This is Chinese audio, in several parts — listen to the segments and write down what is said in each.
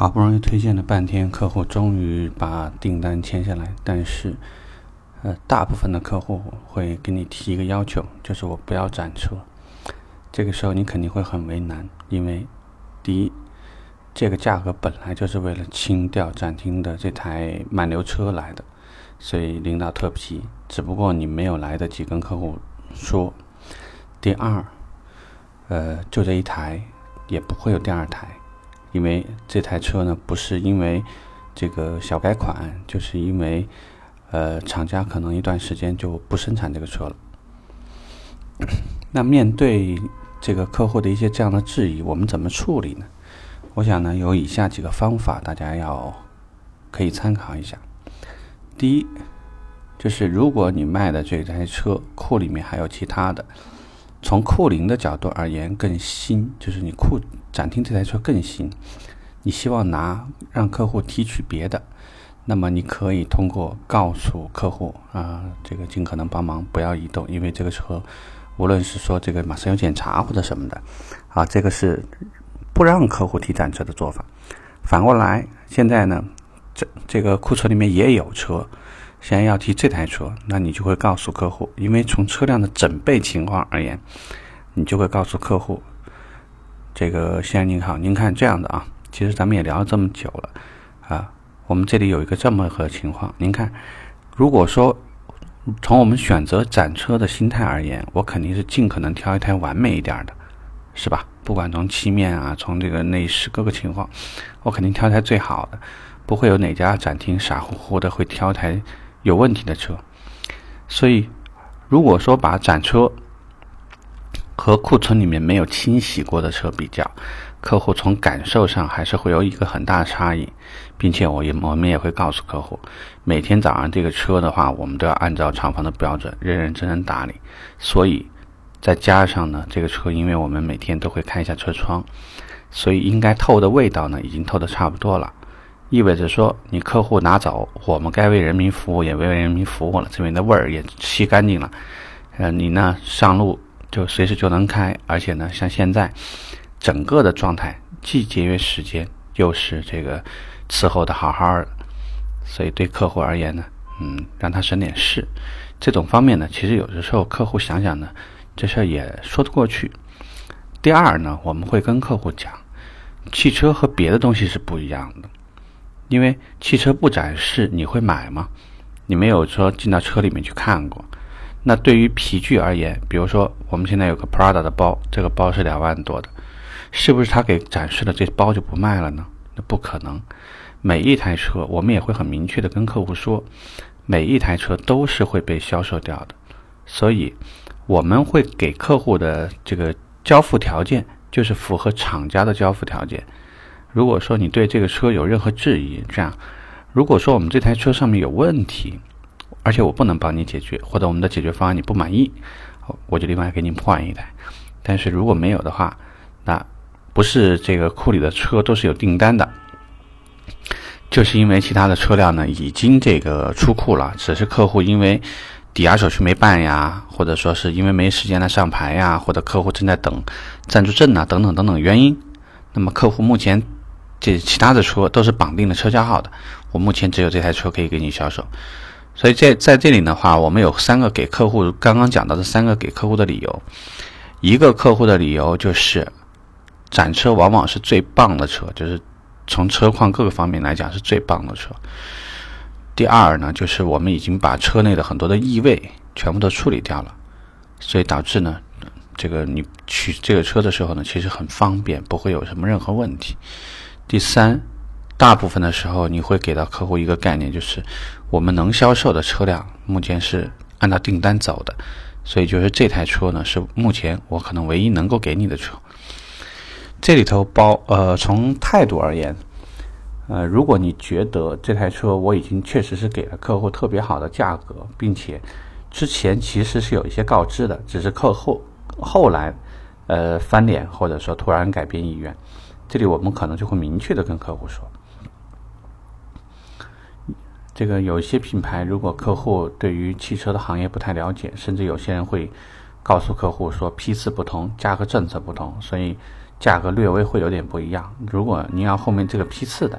好不容易推荐了半天，客户终于把订单签下来，但是，呃，大部分的客户会给你提一个要求，就是我不要展车。这个时候你肯定会很为难，因为第一，这个价格本来就是为了清掉展厅的这台漫流车来的，所以领导特批，只不过你没有来得及跟客户说。第二，呃，就这一台，也不会有第二台。因为这台车呢，不是因为这个小改款，就是因为呃厂家可能一段时间就不生产这个车了。那面对这个客户的一些这样的质疑，我们怎么处理呢？我想呢，有以下几个方法，大家要可以参考一下。第一，就是如果你卖的这台车库里面还有其他的。从库龄的角度而言，更新就是你库展厅这台车更新，你希望拿让客户提取别的，那么你可以通过告诉客户啊，这个尽可能帮忙不要移动，因为这个车无论是说这个马上要检查或者什么的，啊，这个是不让客户提展车的做法。反过来，现在呢，这这个库存里面也有车。现在要提这台车，那你就会告诉客户，因为从车辆的整备情况而言，你就会告诉客户，这个先生您好，您看这样的啊，其实咱们也聊了这么久了啊，我们这里有一个这么个情况，您看，如果说从我们选择展车的心态而言，我肯定是尽可能挑一台完美一点的，是吧？不管从漆面啊，从这个内饰各个情况，我肯定挑一台最好的，不会有哪家展厅傻乎乎的会挑台。有问题的车，所以如果说把展车和库存里面没有清洗过的车比较，客户从感受上还是会有一个很大的差异，并且我也我们也会告诉客户，每天早上这个车的话，我们都要按照厂房的标准认认真真打理，所以再加上呢，这个车因为我们每天都会开一下车窗，所以应该透的味道呢，已经透的差不多了。意味着说，你客户拿走，我们该为人民服务也为人民服务了，这边的味儿也吸干净了。呃，你呢上路就随时就能开，而且呢，像现在整个的状态既节约时间，又是这个伺候的好好的，所以对客户而言呢，嗯，让他省点事。这种方面呢，其实有的时候客户想想呢，这事儿也说得过去。第二呢，我们会跟客户讲，汽车和别的东西是不一样的。因为汽车不展示，你会买吗？你没有说进到车里面去看过。那对于皮具而言，比如说我们现在有个 Prada 的包，这个包是两万多的，是不是他给展示了这包就不卖了呢？那不可能。每一台车，我们也会很明确的跟客户说，每一台车都是会被销售掉的。所以我们会给客户的这个交付条件，就是符合厂家的交付条件。如果说你对这个车有任何质疑，这样，如果说我们这台车上面有问题，而且我不能帮你解决，或者我们的解决方案你不满意，我就另外给你换一台。但是如果没有的话，那不是这个库里的车都是有订单的，就是因为其他的车辆呢已经这个出库了，只是客户因为抵押手续没办呀，或者说是因为没时间来上牌呀，或者客户正在等暂住证啊等等等等原因，那么客户目前。这其他的车都是绑定的车架号的，我目前只有这台车可以给你销售，所以在在这里的话，我们有三个给客户刚刚讲到的三个给客户的理由，一个客户的理由就是展车往往是最棒的车，就是从车况各个方面来讲是最棒的车。第二呢，就是我们已经把车内的很多的异味全部都处理掉了，所以导致呢，这个你取这个车的时候呢，其实很方便，不会有什么任何问题。第三，大部分的时候你会给到客户一个概念，就是我们能销售的车辆目前是按照订单走的，所以就是这台车呢是目前我可能唯一能够给你的车。这里头包呃从态度而言，呃如果你觉得这台车我已经确实是给了客户特别好的价格，并且之前其实是有一些告知的，只是客户后来呃翻脸或者说突然改变意愿。这里我们可能就会明确的跟客户说，这个有一些品牌，如果客户对于汽车的行业不太了解，甚至有些人会告诉客户说批次不同，价格政策不同，所以价格略微会有点不一样。如果您要后面这个批次的，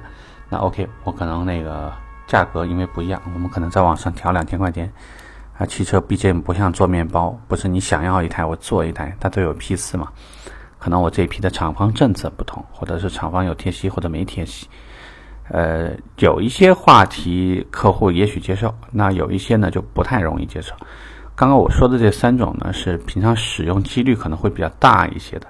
那 OK，我可能那个价格因为不一样，我们可能在网上调两千块钱。啊，汽车毕竟不像做面包，不是你想要一台我做一台，它都有批次嘛。可能我这一批的厂方政策不同，或者是厂方有贴息或者没贴息。呃，有一些话题客户也许接受，那有一些呢就不太容易接受。刚刚我说的这三种呢，是平常使用几率可能会比较大一些的，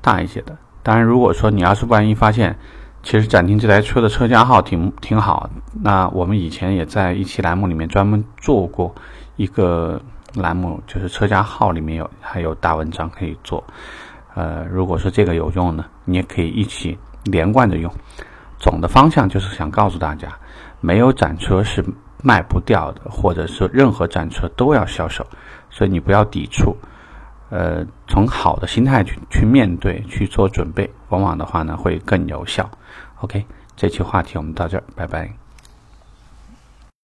大一些的。当然，如果说你要是万一发现，其实展厅这台车的车架号挺挺好，那我们以前也在一期栏目里面专门做过一个栏目，就是车架号里面有还有大文章可以做。呃，如果说这个有用呢，你也可以一起连贯着用。总的方向就是想告诉大家，没有展车是卖不掉的，或者是任何展车都要销售，所以你不要抵触，呃，从好的心态去去面对，去做准备，往往的话呢会更有效。OK，这期话题我们到这儿，拜拜。